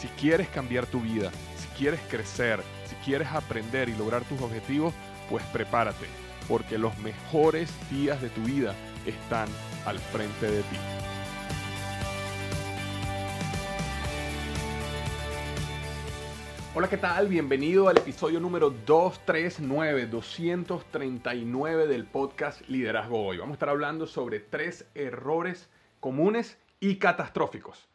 Si quieres cambiar tu vida, si quieres crecer, si quieres aprender y lograr tus objetivos, pues prepárate, porque los mejores días de tu vida están al frente de ti. Hola, ¿qué tal? Bienvenido al episodio número 239, 239 del podcast Liderazgo Hoy. Vamos a estar hablando sobre tres errores comunes y catastróficos.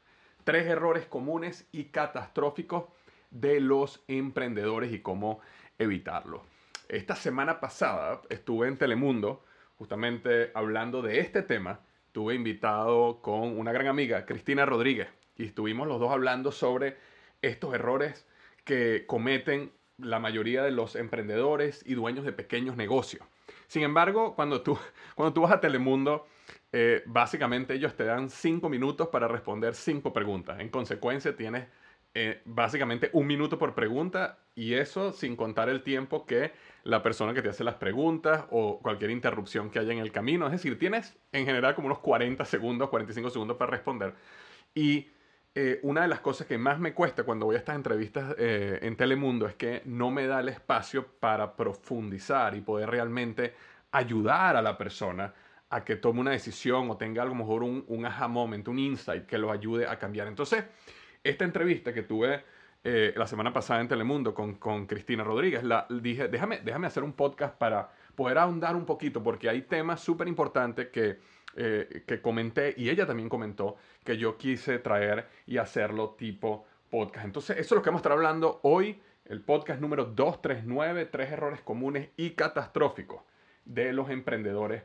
Tres errores comunes y catastróficos de los emprendedores y cómo evitarlo. Esta semana pasada estuve en Telemundo justamente hablando de este tema. Tuve invitado con una gran amiga, Cristina Rodríguez, y estuvimos los dos hablando sobre estos errores que cometen la mayoría de los emprendedores y dueños de pequeños negocios. Sin embargo, cuando tú, cuando tú vas a Telemundo, eh, básicamente ellos te dan cinco minutos para responder cinco preguntas. En consecuencia, tienes eh, básicamente un minuto por pregunta y eso sin contar el tiempo que la persona que te hace las preguntas o cualquier interrupción que haya en el camino. Es decir, tienes en general como unos 40 segundos, 45 segundos para responder. Y eh, una de las cosas que más me cuesta cuando voy a estas entrevistas eh, en Telemundo es que no me da el espacio para profundizar y poder realmente ayudar a la persona a que tome una decisión o tenga a lo mejor un, un aha moment, un insight que lo ayude a cambiar. Entonces, esta entrevista que tuve eh, la semana pasada en Telemundo con, con Cristina Rodríguez, la, dije, déjame, déjame hacer un podcast para poder ahondar un poquito porque hay temas súper importantes que eh, que comenté y ella también comentó que yo quise traer y hacerlo tipo podcast. Entonces, eso es lo que vamos a estar hablando hoy, el podcast número 239, tres errores comunes y catastróficos de los emprendedores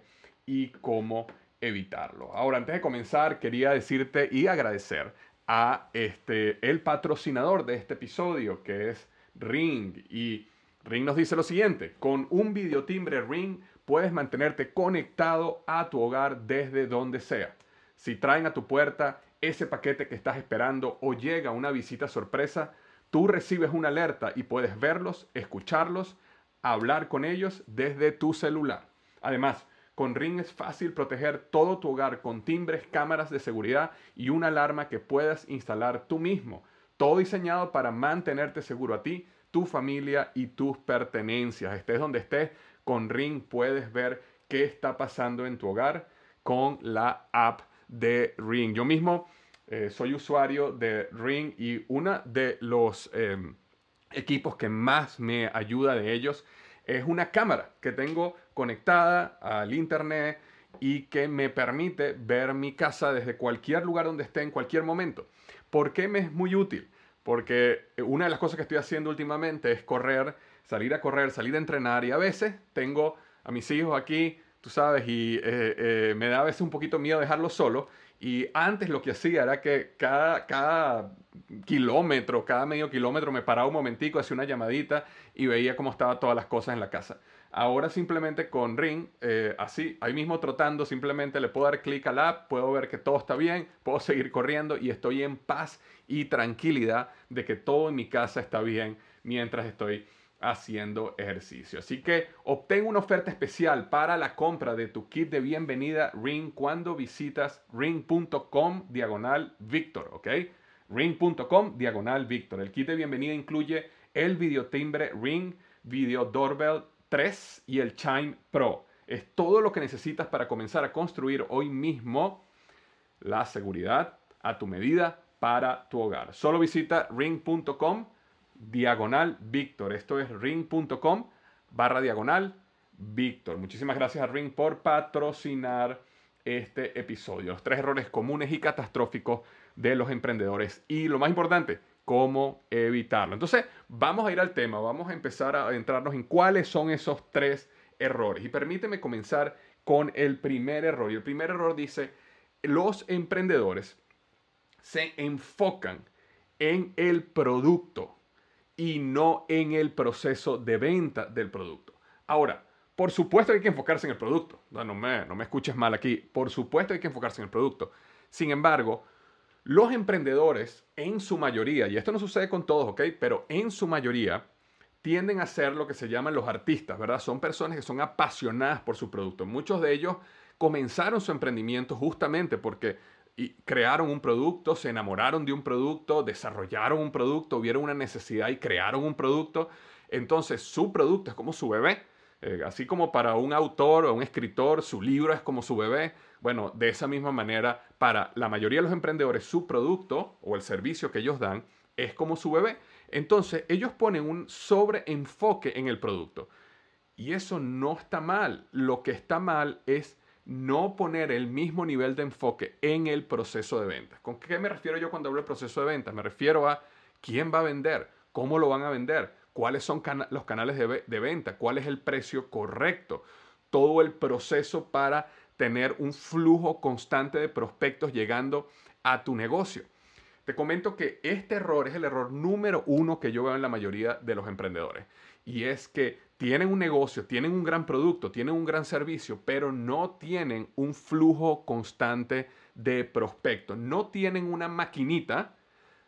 y cómo evitarlo. Ahora, antes de comenzar, quería decirte y agradecer a este, el patrocinador de este episodio, que es Ring. Y Ring nos dice lo siguiente, con un videotimbre Ring puedes mantenerte conectado a tu hogar desde donde sea. Si traen a tu puerta ese paquete que estás esperando o llega una visita sorpresa, tú recibes una alerta y puedes verlos, escucharlos, hablar con ellos desde tu celular. Además, con Ring es fácil proteger todo tu hogar con timbres, cámaras de seguridad y una alarma que puedas instalar tú mismo. Todo diseñado para mantenerte seguro a ti, tu familia y tus pertenencias. Estés donde estés, con Ring puedes ver qué está pasando en tu hogar con la app de Ring. Yo mismo eh, soy usuario de Ring y uno de los em, equipos que más me ayuda de ellos es una cámara que tengo conectada al internet y que me permite ver mi casa desde cualquier lugar donde esté en cualquier momento. ¿Por qué me es muy útil? Porque una de las cosas que estoy haciendo últimamente es correr salir a correr, salir a entrenar y a veces tengo a mis hijos aquí, tú sabes, y eh, eh, me da a veces un poquito miedo dejarlos solos. Y antes lo que hacía era que cada, cada kilómetro, cada medio kilómetro me paraba un momentico, hacía una llamadita y veía cómo estaban todas las cosas en la casa. Ahora simplemente con Ring, eh, así, ahí mismo trotando, simplemente le puedo dar clic al app, puedo ver que todo está bien, puedo seguir corriendo y estoy en paz y tranquilidad de que todo en mi casa está bien mientras estoy haciendo ejercicio. Así que obtén una oferta especial para la compra de tu kit de bienvenida Ring cuando visitas ring.com diagonal Victor, ¿ok? Ring.com diagonal Victor. El kit de bienvenida incluye el videotimbre Ring, Video Doorbell 3 y el Chime Pro. Es todo lo que necesitas para comenzar a construir hoy mismo la seguridad a tu medida para tu hogar. Solo visita ring.com diagonal Víctor. Esto es ring.com barra diagonal Víctor. Muchísimas gracias a Ring por patrocinar este episodio. Los tres errores comunes y catastróficos de los emprendedores. Y lo más importante, cómo evitarlo. Entonces, vamos a ir al tema. Vamos a empezar a entrarnos en cuáles son esos tres errores. Y permíteme comenzar con el primer error. Y el primer error dice, los emprendedores se enfocan en el producto y no en el proceso de venta del producto. Ahora, por supuesto hay que enfocarse en el producto. No, me, no me escuches mal aquí. Por supuesto hay que enfocarse en el producto. Sin embargo, los emprendedores, en su mayoría, y esto no sucede con todos, ¿ok? Pero en su mayoría, tienden a ser lo que se llaman los artistas, ¿verdad? Son personas que son apasionadas por su producto. Muchos de ellos comenzaron su emprendimiento justamente porque crearon un producto, se enamoraron de un producto, desarrollaron un producto, vieron una necesidad y crearon un producto. Entonces su producto es como su bebé. Eh, así como para un autor o un escritor su libro es como su bebé, bueno, de esa misma manera, para la mayoría de los emprendedores, su producto o el servicio que ellos dan es como su bebé. Entonces, ellos ponen un sobreenfoque en el producto. Y eso no está mal. Lo que está mal es no poner el mismo nivel de enfoque en el proceso de ventas. ¿Con qué me refiero yo cuando hablo de proceso de ventas? Me refiero a quién va a vender, cómo lo van a vender, cuáles son los canales de venta, cuál es el precio correcto, todo el proceso para tener un flujo constante de prospectos llegando a tu negocio. Te comento que este error es el error número uno que yo veo en la mayoría de los emprendedores. Y es que tienen un negocio, tienen un gran producto, tienen un gran servicio, pero no tienen un flujo constante de prospectos. No tienen una maquinita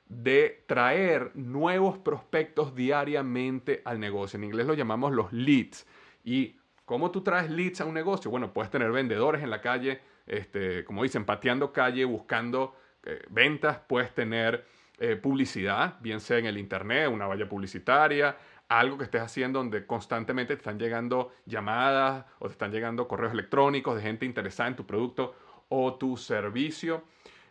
de traer nuevos prospectos diariamente al negocio. En inglés lo llamamos los leads. ¿Y cómo tú traes leads a un negocio? Bueno, puedes tener vendedores en la calle, este, como dicen, pateando calle, buscando eh, ventas, puedes tener eh, publicidad, bien sea en el internet, una valla publicitaria, algo que estés haciendo donde constantemente te están llegando llamadas o te están llegando correos electrónicos de gente interesada en tu producto o tu servicio.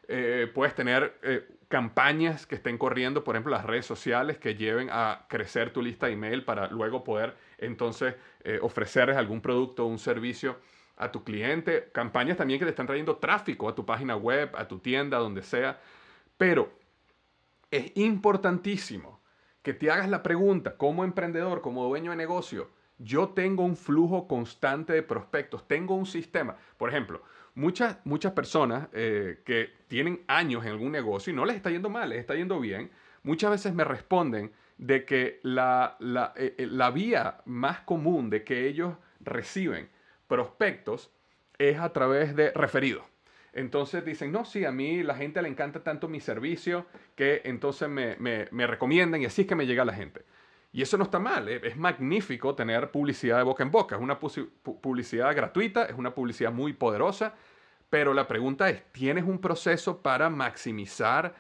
Eh, puedes tener campañas que estén corriendo, por ejemplo, las redes sociales que lleven a crecer tu lista de email para luego poder entonces ofrecerles algún producto o un servicio a tu cliente, campañas también que te están trayendo tráfico a tu página web, a tu tienda, donde sea. Pero es importantísimo que te hagas la pregunta, como emprendedor, como dueño de negocio, yo tengo un flujo constante de prospectos, tengo un sistema. Por ejemplo, muchas, muchas personas eh, que tienen años en algún negocio y no les está yendo mal, les está yendo bien, muchas veces me responden de que la, la, eh, eh, la vía más común de que ellos reciben prospectos es a través de referidos. Entonces dicen, no, sí, a mí la gente le encanta tanto mi servicio que entonces me, me, recomiendan y así es que me llega la gente. Y eso no está mal, eh, es magnífico tener publicidad de boca en boca, es una publicidad gratuita, es una publicidad muy poderosa, pero la pregunta es, ¿tienes un proceso para maximizar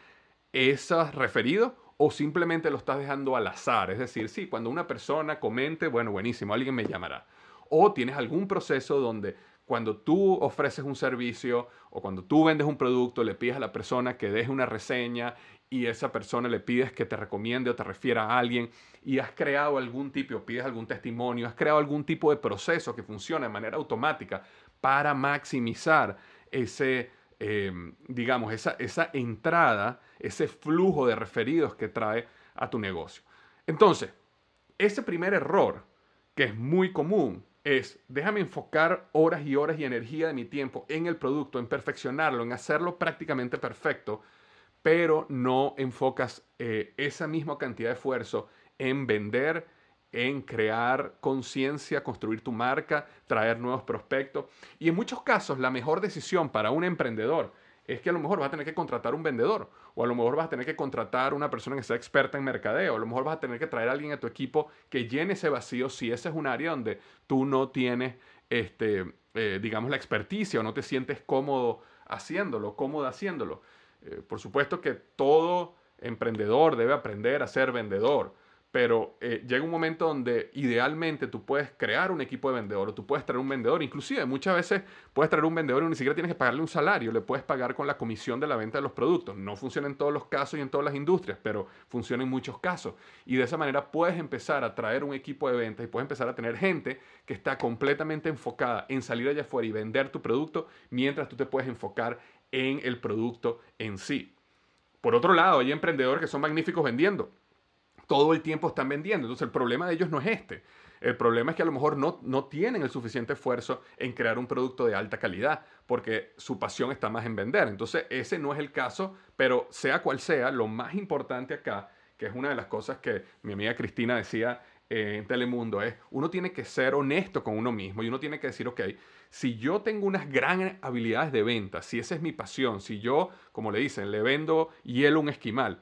esos referidos o simplemente lo estás dejando al azar? Es decir, sí, cuando una persona comente, bueno, buenísimo, alguien me llamará. O tienes algún proceso donde cuando tú ofreces un servicio o cuando tú vendes un producto, le pides a la persona que deje una reseña y esa persona le pides que te recomiende o te refiera a alguien y has creado algún tipo, pides algún testimonio, has creado algún tipo de proceso que funciona de manera automática para maximizar ese, em, digamos, esa, esa entrada, ese flujo de referidos que trae a tu negocio. Entonces, ese primer error, que es muy común, es, déjame enfocar horas y horas y energía de mi tiempo en el producto, en perfeccionarlo, en hacerlo prácticamente perfecto, pero no enfocas eh, esa misma cantidad de esfuerzo en vender, en crear conciencia, construir tu marca, traer nuevos prospectos. Y en muchos casos la mejor decisión para un emprendedor es que a lo mejor vas a tener que contratar un vendedor, o a lo mejor vas a tener que contratar una persona que sea experta en mercadeo, o a lo mejor vas a tener que traer a alguien a tu equipo que llene ese vacío si ese es un área donde tú no tienes, este, eh, digamos, la experticia o no te sientes cómodo haciéndolo, cómoda haciéndolo. Eh, por supuesto que todo emprendedor debe aprender a ser vendedor pero eh, llega un momento donde idealmente tú puedes crear un equipo de vendedor o tú puedes traer un vendedor, inclusive muchas veces puedes traer un vendedor y ni siquiera tienes que pagarle un salario, le puedes pagar con la comisión de la venta de los productos. No funciona en todos los casos y en todas las industrias, pero funciona en muchos casos. Y de esa manera puedes empezar a traer un equipo de ventas y puedes empezar a tener gente que está completamente enfocada en salir allá afuera y vender tu producto mientras tú te puedes enfocar en el producto en sí. Por otro lado, hay emprendedores que son magníficos vendiendo todo el tiempo están vendiendo. Entonces el problema de ellos no es este. El problema es que a lo mejor no, no tienen el suficiente esfuerzo en crear un producto de alta calidad porque su pasión está más en vender. Entonces, ese no es el caso, pero sea cual sea, lo más importante acá, que es una de las cosas que mi amiga Cristina decía eh, en Telemundo, es uno tiene que ser honesto con uno mismo y uno tiene que decir, ok, si yo tengo unas grandes habilidades de venta, si esa es mi pasión, si yo, como le dicen, le vendo hielo un esquimal,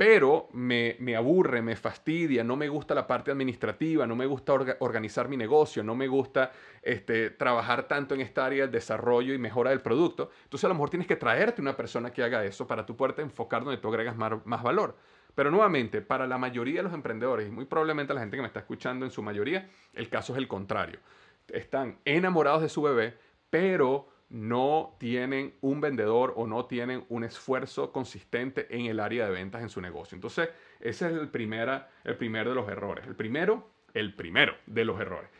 pero me, aburre, me fastidia, no me gusta la parte administrativa, no me gusta organizar mi negocio, no me gusta este, trabajar tanto en esta área de desarrollo y mejora del producto. Entonces a lo mejor tienes que traerte una persona que haga eso para tu poderte enfocar donde tú agregas más, valor. Pero nuevamente, para la mayoría de los emprendedores, y muy probablemente la gente que me está escuchando en su mayoría, el caso es el contrario. Están enamorados de su bebé, pero no tienen un vendedor o no tienen un esfuerzo consistente en el área de ventas en su negocio. Entonces, ese es el, primera, el primero de los errores. El primero, el primero de los errores.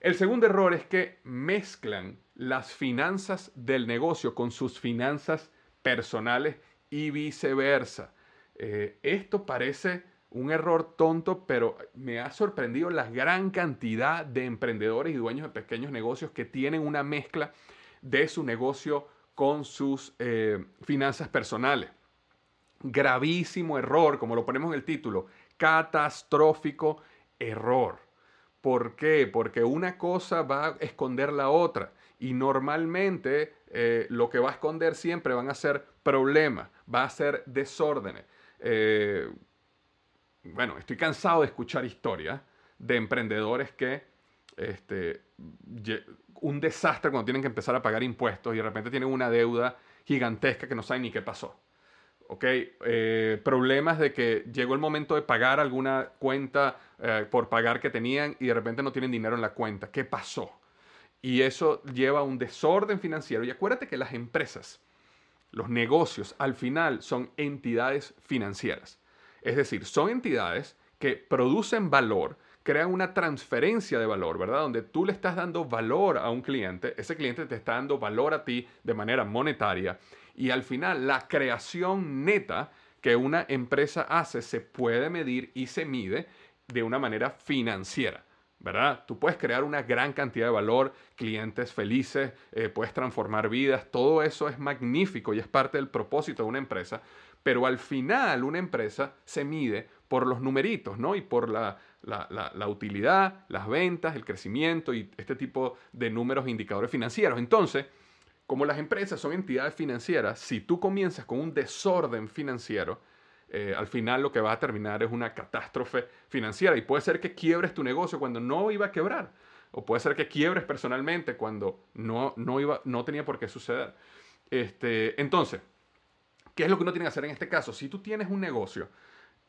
El segundo error es que mezclan las finanzas del negocio con sus finanzas personales y viceversa. Eh, esto parece un error tonto, pero me ha sorprendido la gran cantidad de emprendedores y dueños de pequeños negocios que tienen una mezcla de su negocio con sus eh, finanzas personales. Gravísimo error, como lo ponemos en el título, catastrófico error. ¿Por qué? Porque una cosa va a esconder la otra y normalmente eh, lo que va a esconder siempre van a ser problemas, va a ser desórdenes. Eh, bueno, estoy cansado de escuchar historias de emprendedores que este, un desastre cuando tienen que empezar a pagar impuestos y de repente tienen una deuda gigantesca que no saben ni qué pasó. Eh, problemas de que llegó el momento de pagar alguna cuenta eh, por pagar que tenían y de repente no tienen dinero en la cuenta. ¿Qué pasó? Y eso lleva a un desorden financiero. Y acuérdate que las empresas, los negocios, al final son entidades financieras. Es decir, son entidades que producen valor, crean una transferencia de valor, ¿verdad? Donde tú le estás dando valor a un cliente, ese cliente te está dando valor a ti de manera monetaria y al final la creación neta que una empresa hace se puede medir y se mide de una manera financiera. ¿Verdad? Tú puedes crear una gran cantidad de valor, clientes felices, eh, puedes transformar vidas, todo eso es magnífico y es parte del propósito de una empresa, pero al final una empresa se mide por los numeritos, ¿no? Y por la, la, utilidad, las ventas, el crecimiento y este tipo de números indicadores financieros. Entonces, como las empresas son entidades financieras, si tú comienzas con un desorden financiero, eh, al final lo que va a terminar es una catástrofe financiera y puede ser que quiebres tu negocio cuando no iba a quebrar o puede ser que quiebres personalmente cuando no, no, iba, no tenía por qué suceder. Este, entonces, ¿qué es lo que uno tiene que hacer en este caso? Si tú tienes un negocio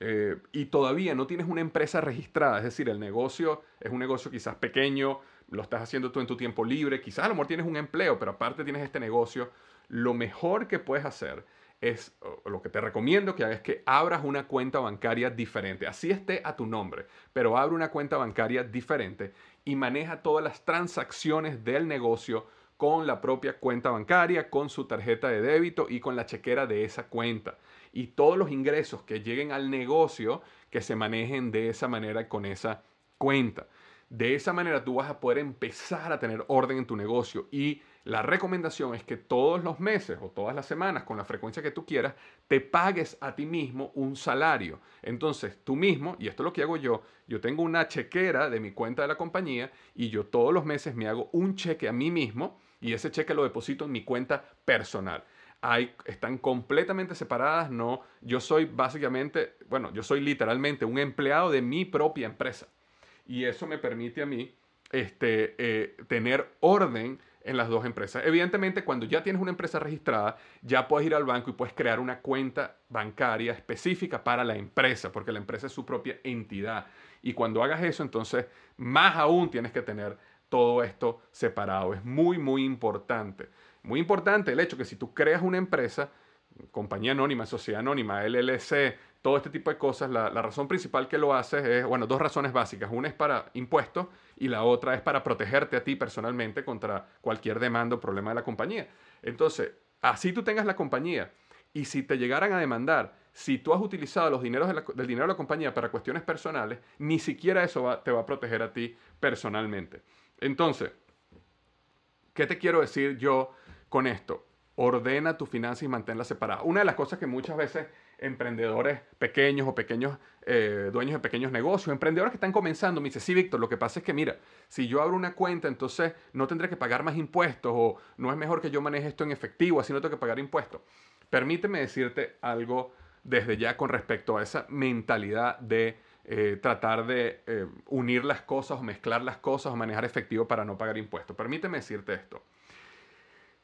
eh, y todavía no tienes una empresa registrada, es decir, el negocio es un negocio quizás pequeño, lo estás haciendo tú en tu tiempo libre, quizás a lo mejor tienes un empleo, pero aparte tienes este negocio, lo mejor que puedes hacer es, lo que te recomiendo que hagas es que abras una cuenta bancaria diferente, así esté a tu nombre, pero abre una cuenta bancaria diferente y maneja todas las transacciones del negocio con la propia cuenta bancaria, con su tarjeta de débito y con la chequera de esa cuenta. Y todos los ingresos que lleguen al negocio que se manejen de esa manera con esa cuenta. De esa manera tú vas a poder empezar a tener orden en tu negocio y la recomendación es que todos los meses o todas las semanas, con la frecuencia que tú quieras, te pagues a ti mismo un salario. Entonces, tú mismo, y esto es lo que hago yo, yo tengo una chequera de mi cuenta de la compañía y yo todos los meses me hago un cheque a mí mismo y ese cheque lo deposito en mi cuenta personal. Hay, están completamente separadas, no, yo soy básicamente, bueno, yo soy literalmente un empleado de mi propia empresa y eso me permite a mí este, eh, tener orden en las dos empresas. Evidentemente, cuando ya tienes una empresa registrada, ya puedes ir al banco y puedes crear una cuenta bancaria específica para la empresa, porque la empresa es su propia entidad. Y cuando hagas eso, entonces, más aún tienes que tener todo esto separado. Es muy, muy importante. Muy importante el hecho que si tú creas una empresa, compañía anónima, sociedad anónima, LLC, todo este tipo de cosas, la, razón principal que lo haces es, bueno, dos razones básicas. Una es para impuestos y la otra es para protegerte a ti personalmente contra cualquier demanda o problema de la compañía. Entonces, así tú tengas la compañía y si te llegaran a demandar, si tú has utilizado los dineros del dinero de la compañía para cuestiones personales, ni siquiera eso te va a proteger a ti personalmente. Entonces, ¿qué te quiero decir yo con esto? Ordena tu finanza y manténla separada. Una de las cosas que muchas veces emprendedores pequeños o pequeños eh, dueños de pequeños negocios, emprendedores que están comenzando, me dice, sí, Víctor, lo que pasa es que, mira, si yo abro una cuenta, entonces no tendré que pagar más impuestos o no es mejor que yo maneje esto en efectivo, así no tengo que pagar impuestos. Permíteme decirte algo desde ya con respecto a esa mentalidad de eh, tratar de eh, unir las cosas o mezclar las cosas o manejar efectivo para no pagar impuestos. Permíteme decirte esto.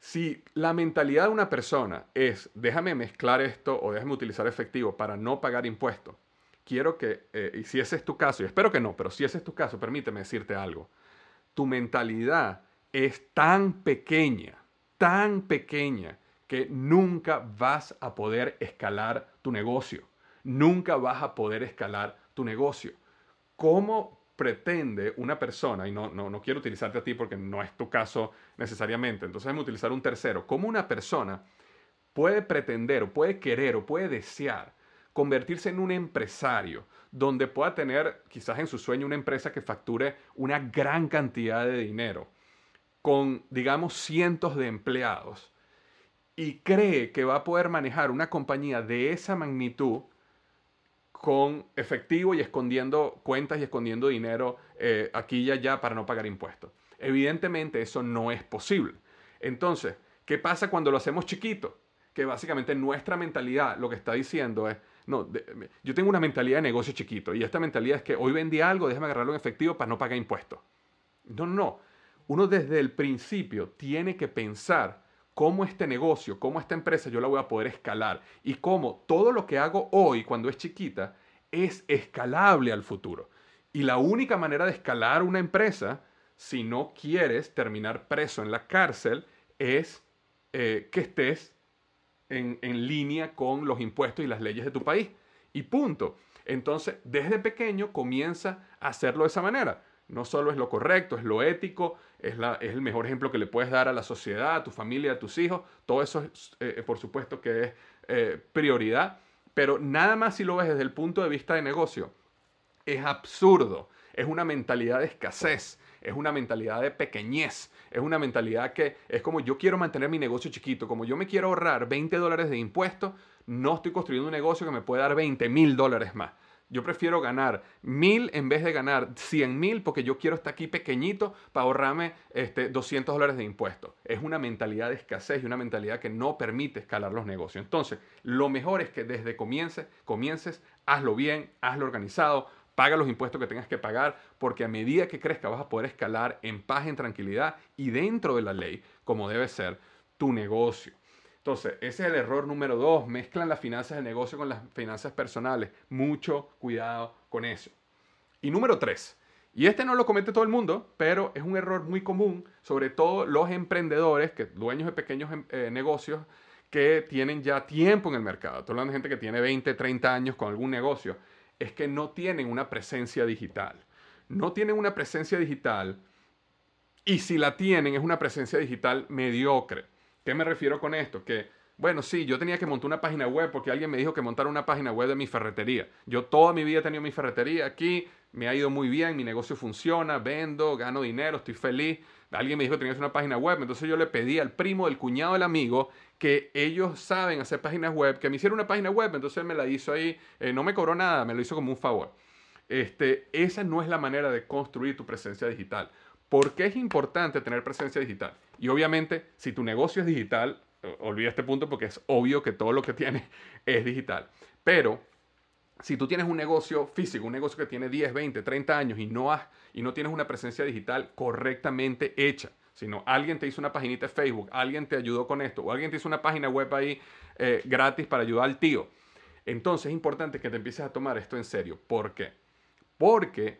Si la mentalidad de una persona es déjame mezclar esto o déjame utilizar efectivo para no pagar impuestos, quiero que, eh, y si ese es tu caso, y espero que no, pero si ese es tu caso, permíteme decirte algo. Tu mentalidad es tan pequeña, tan pequeña, que nunca vas a poder escalar tu negocio. Nunca vas a poder escalar tu negocio. ¿Cómo pretende una persona, y no, no, no quiero utilizarte a ti porque no es tu caso necesariamente, entonces déjame utilizar un tercero, cómo una persona puede pretender o puede querer o puede desear convertirse en un empresario donde pueda tener quizás en su sueño una empresa que facture una gran cantidad de dinero con, digamos, cientos de empleados y cree que va a poder manejar una compañía de esa magnitud con efectivo y escondiendo cuentas y escondiendo dinero eh, aquí y allá para no pagar impuestos. Evidentemente eso no es posible. Entonces, ¿qué pasa cuando lo hacemos chiquito? Que básicamente nuestra mentalidad lo que está diciendo es, no, yo tengo una mentalidad de negocio chiquito y esta mentalidad es que hoy vendí algo, déjame agarrarlo en efectivo para no pagar impuestos. No, no, no. Uno desde el principio tiene que pensar cómo este negocio, cómo esta empresa yo la voy a poder escalar y cómo todo lo que hago hoy cuando es chiquita es escalable al futuro. Y la única manera de escalar una empresa, si no quieres terminar preso en la cárcel, es eh, que estés en, en línea con los impuestos y las leyes de tu país. Y punto. Entonces, desde pequeño comienza a hacerlo de esa manera. No solo es lo correcto, es lo ético, es, el mejor ejemplo que le puedes dar a la sociedad, a tu familia, a tus hijos. Todo eso, es, eh, por supuesto, que es eh, prioridad. Pero nada más si lo ves desde el punto de vista de negocio, es absurdo. Es una mentalidad de escasez, es una mentalidad de pequeñez, es una mentalidad que es como yo quiero mantener mi negocio chiquito, como yo me quiero ahorrar 20 dólares de impuestos, no estoy construyendo un negocio que me puede dar 20 mil dólares más. Yo prefiero ganar mil en vez de ganar cien mil porque yo quiero estar aquí pequeñito para ahorrarme este, 200 dólares de impuestos. Es una mentalidad de escasez y una mentalidad que no permite escalar los negocios. Entonces, lo mejor es que desde comiences, comiences, hazlo bien, hazlo organizado, paga los impuestos que tengas que pagar, porque a medida que crezca vas a poder escalar en paz, en tranquilidad y dentro de la ley, como debe ser tu negocio. Entonces, ese es el error número dos. Mezclan las finanzas del negocio con las finanzas personales. Mucho cuidado con eso. Y número tres. Y este no lo comete todo el mundo, pero es un error muy común, sobre todo los emprendedores, que, dueños de pequeños em, eh, negocios que tienen ya tiempo en el mercado. Estoy hablando de gente que tiene 20, 30 años con algún negocio. Es que no tienen una presencia digital. No tienen una presencia digital y si la tienen es una presencia digital mediocre. ¿Qué me refiero con esto? Que, bueno, sí, yo tenía que montar una página web porque alguien me dijo que montara una página web de mi ferretería. Yo toda mi vida he tenido mi ferretería aquí, me ha ido muy bien, mi negocio funciona, vendo, gano dinero, estoy feliz. Alguien me dijo que tenía una página web, entonces yo le pedí al primo del cuñado del amigo que ellos saben hacer páginas web, que me hiciera una página web, entonces él me la hizo ahí, eh, no me cobró nada, me lo hizo como un favor. Este, esa no es la manera de construir tu presencia digital. ¿Por qué es importante tener presencia digital? Y obviamente, si tu negocio es digital, olvida este punto porque es obvio que todo lo que tienes es digital. Pero si tú tienes un negocio físico, un negocio que tiene 10, 20, 30 años y no, has, y no tienes una presencia digital correctamente hecha, sino alguien te hizo una paginita de Facebook, alguien te ayudó con esto, o alguien te hizo una página web ahí eh, gratis para ayudar al tío, entonces es importante que te empieces a tomar esto en serio. ¿Por qué? Porque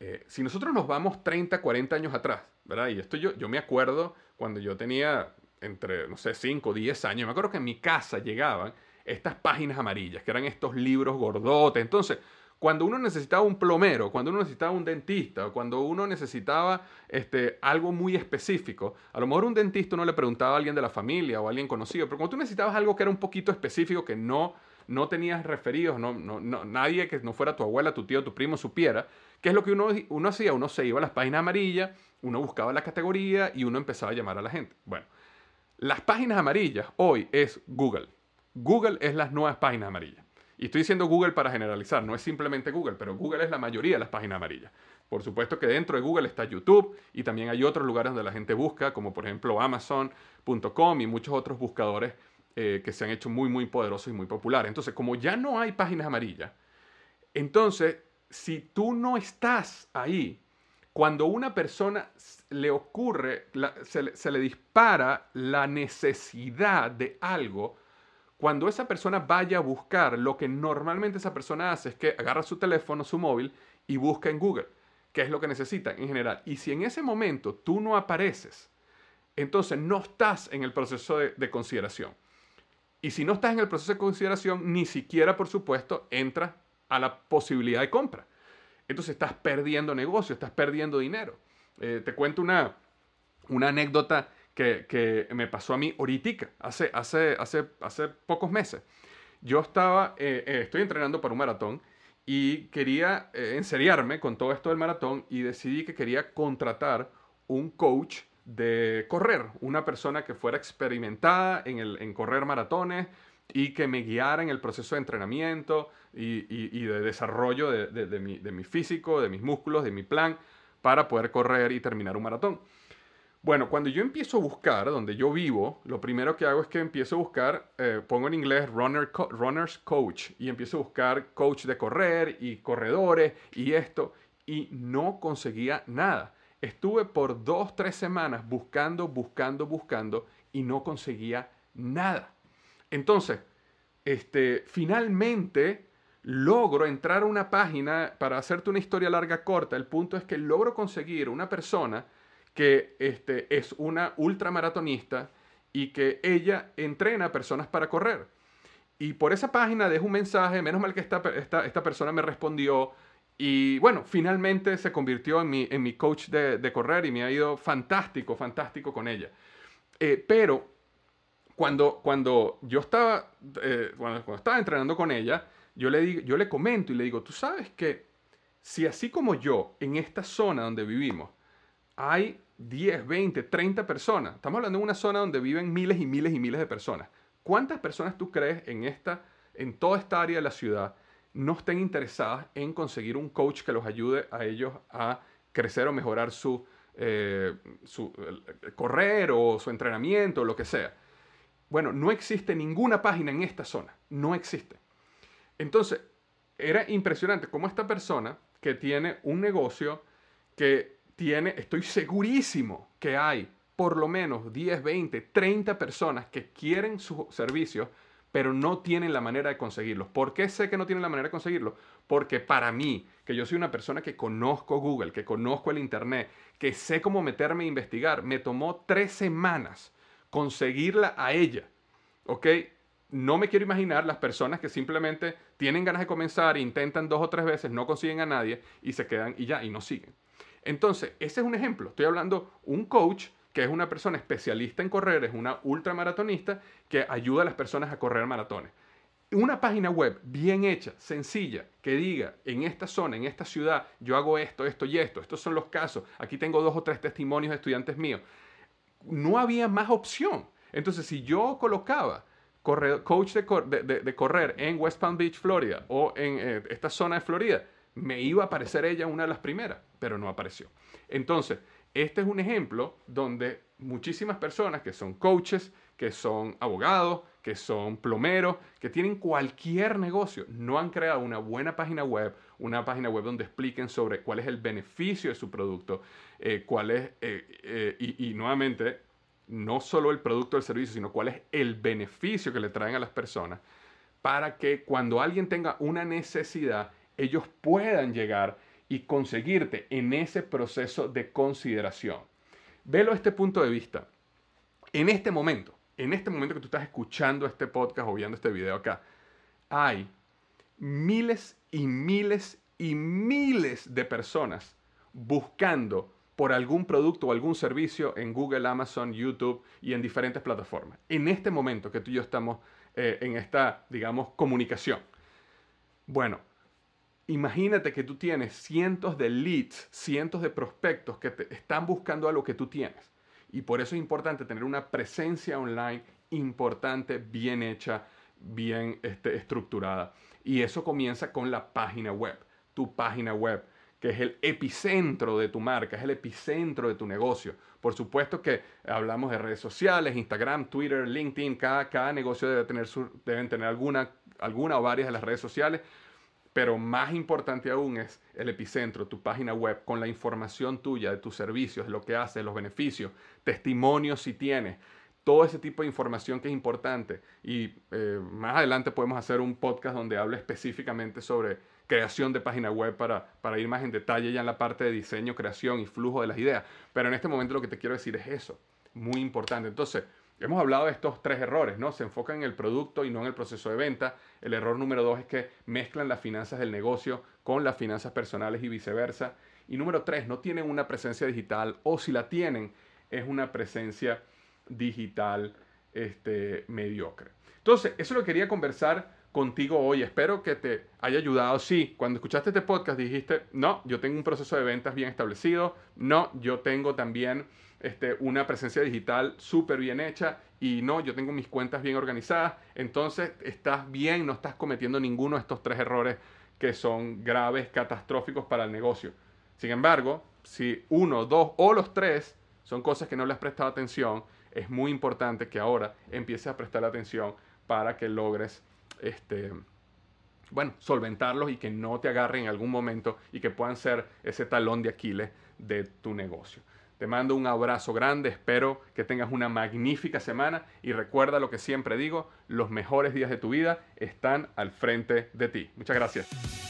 eh, si nosotros nos vamos 30, 40 años atrás, ¿verdad? Y esto yo, yo me acuerdo cuando yo tenía entre, no sé, 5, 10 años, me acuerdo que en mi casa llegaban estas páginas amarillas, que eran estos libros gordotes. Entonces, cuando uno necesitaba un plomero, cuando uno necesitaba un dentista, cuando uno necesitaba este, algo muy específico, a lo mejor un dentista no le preguntaba a alguien de la familia o a alguien conocido, pero cuando tú necesitabas algo que era un poquito específico, que no no tenías referidos, no, no, nadie que no fuera tu abuela, tu tío, tu primo supiera, ¿qué es lo que uno, uno hacía? Uno se iba a las páginas amarillas, uno buscaba la categoría y uno empezaba a llamar a la gente. Bueno, las páginas amarillas hoy es Google. Google es las nuevas páginas amarillas. Y estoy diciendo Google para generalizar, no es simplemente Google, pero Google es la mayoría de las páginas amarillas. Por supuesto que dentro de Google está YouTube y también hay otros lugares donde la gente busca, como por ejemplo Amazon.com y muchos otros buscadores eh, que se han hecho muy, muy poderosos y muy populares. Entonces, como ya no hay páginas amarillas, entonces, si tú no estás ahí, cuando una persona le ocurre, se, le dispara la necesidad de algo, cuando esa persona vaya a buscar, lo que normalmente esa persona hace es que agarra su teléfono, su móvil y busca en Google qué es lo que necesita en general. Y si en ese momento tú no apareces, entonces no estás en el proceso de, consideración. Y si no estás en el proceso de consideración, ni siquiera, por supuesto, entras a la posibilidad de compra. Entonces estás perdiendo negocio, estás perdiendo dinero. Eh, te cuento una, una anécdota que, me pasó a mí ahorita, hace, hace, hace, hace pocos meses. Yo estaba, eh, eh, estoy entrenando para un maratón y quería enseriarme con todo esto del maratón y decidí que quería contratar un coach de correr, una persona que fuera experimentada en, el, en correr maratones y que me guiara en el proceso de entrenamiento y, y, de desarrollo de, de, mi, de mi físico, de mis músculos, de mi plan para poder correr y terminar un maratón. Bueno, cuando yo empiezo a buscar donde yo vivo, lo primero que hago es que empiezo a buscar, eh, pongo en inglés runner Runners Coach y empiezo a buscar coach de correr y corredores y esto y no conseguía nada. Estuve por dos, tres semanas buscando, buscando, buscando y no conseguía nada. Entonces, este, finalmente logro entrar a una página para hacerte una historia larga corta. El punto es que logro conseguir una persona que este, es una ultramaratonista y que ella entrena personas para correr. Y por esa página dejo un mensaje, menos mal que esta, esta, persona me respondió y bueno, finalmente se convirtió en mi, en mi coach de, correr y me ha ido fantástico, fantástico con ella. Eh, pero cuando, cuando yo estaba, eh, cuando, estaba entrenando con ella, yo le, digo, yo le comento y le digo, tú sabes que si así como yo, en esta zona donde vivimos, hay 10, 20, 30 personas. Estamos hablando de una zona donde viven miles y miles y miles de personas. ¿Cuántas personas tú crees en, esta, en toda esta área de la ciudad no estén interesadas en conseguir un coach que los ayude a ellos a crecer o mejorar su, eh, su correr o su entrenamiento o lo que sea? Bueno, no existe ninguna página en esta zona. No existe. Entonces, era impresionante cómo esta persona que tiene un negocio que tiene, estoy segurísimo que hay por lo menos 10, 20, 30 personas que quieren sus servicios, pero no tienen la manera de conseguirlos. ¿Por qué sé que no tienen la manera de conseguirlos? Porque para mí, que yo soy una persona que conozco Google, que conozco el Internet, que sé cómo meterme a investigar, me tomó tres semanas conseguirla a ella. ¿Ok? No me quiero imaginar las personas que simplemente tienen ganas de comenzar, intentan dos o tres veces, no consiguen a nadie y se quedan y ya, y no siguen. Entonces, ese es un ejemplo. Estoy hablando un coach que es una persona especialista en correr, es una ultramaratonista que ayuda a las personas a correr maratones. Una página web bien hecha, sencilla, que diga, en esta zona, en esta ciudad, yo hago esto, esto y esto, estos son los casos, aquí tengo dos o tres testimonios de estudiantes míos. No había más opción. Entonces, si yo colocaba coach de, correr en West Palm Beach, Florida, o en eh, esta zona de Florida, me iba a aparecer ella una de las primeras, pero no apareció. Entonces, este es un ejemplo donde muchísimas personas que son coaches, que son abogados, que son plomeros, que tienen cualquier negocio, no han creado una buena página web, una página web donde expliquen sobre cuál es el beneficio de su producto, eh, cuál es, eh, eh, y, nuevamente, no solo el producto o el servicio, sino cuál es el beneficio que le traen a las personas, para que cuando alguien tenga una necesidad, ellos puedan llegar y conseguirte en ese proceso de consideración. Velo este punto de vista. En este momento, en este momento que tú estás escuchando este podcast o viendo este video acá, hay miles y miles y miles de personas buscando por algún producto o algún servicio en Google, Amazon, YouTube y en diferentes plataformas. En este momento que tú y yo estamos eh, en esta, digamos, comunicación. Bueno, imagínate que tú tienes cientos de leads, cientos de prospectos que te están buscando a lo que tú tienes. Y por eso es importante tener una presencia online importante, bien hecha, bien este, estructurada. Y eso comienza con la página web, tu página web, que es el epicentro de tu marca, es el epicentro de tu negocio. Por supuesto que hablamos de redes sociales, Instagram, Twitter, LinkedIn, cada, cada negocio debe tener deben tener alguna, alguna o varias de las redes sociales, pero más importante aún es el epicentro, tu página web, con la información tuya de tus servicios, de lo que haces, los beneficios, testimonios si tienes, todo ese tipo de información que es importante. Y eh, más adelante podemos hacer un podcast donde hable específicamente sobre creación de página web para, para ir más en detalle ya en la parte de diseño, creación y flujo de las ideas. Pero en este momento lo que te quiero decir es eso, muy importante. Entonces, Hemos hablado de estos tres errores, ¿no? Se enfocan en el producto y no en el proceso de venta. El error número dos es que mezclan las finanzas del negocio con las finanzas personales y viceversa. Y número tres, no tienen una presencia digital o si la tienen, es una presencia digital este, mediocre. Entonces, eso lo quería conversar contigo hoy. Espero que te haya ayudado. Sí, cuando escuchaste este podcast dijiste, no, yo tengo un proceso de ventas bien establecido. No, yo tengo también este, una presencia digital súper bien hecha y no, yo tengo mis cuentas bien organizadas, entonces estás bien, no estás cometiendo ninguno de estos tres errores que son graves, catastróficos para el negocio. Sin embargo, si uno, dos o los tres son cosas que no le has prestado atención, es muy importante que ahora empieces a prestar atención para que logres este, bueno, solventarlos y que no te agarren en algún momento y que puedan ser ese talón de Aquiles de tu negocio. Te mando un abrazo grande, espero que tengas una magnífica semana y recuerda lo que siempre digo, los mejores días de tu vida están al frente de ti. Muchas gracias.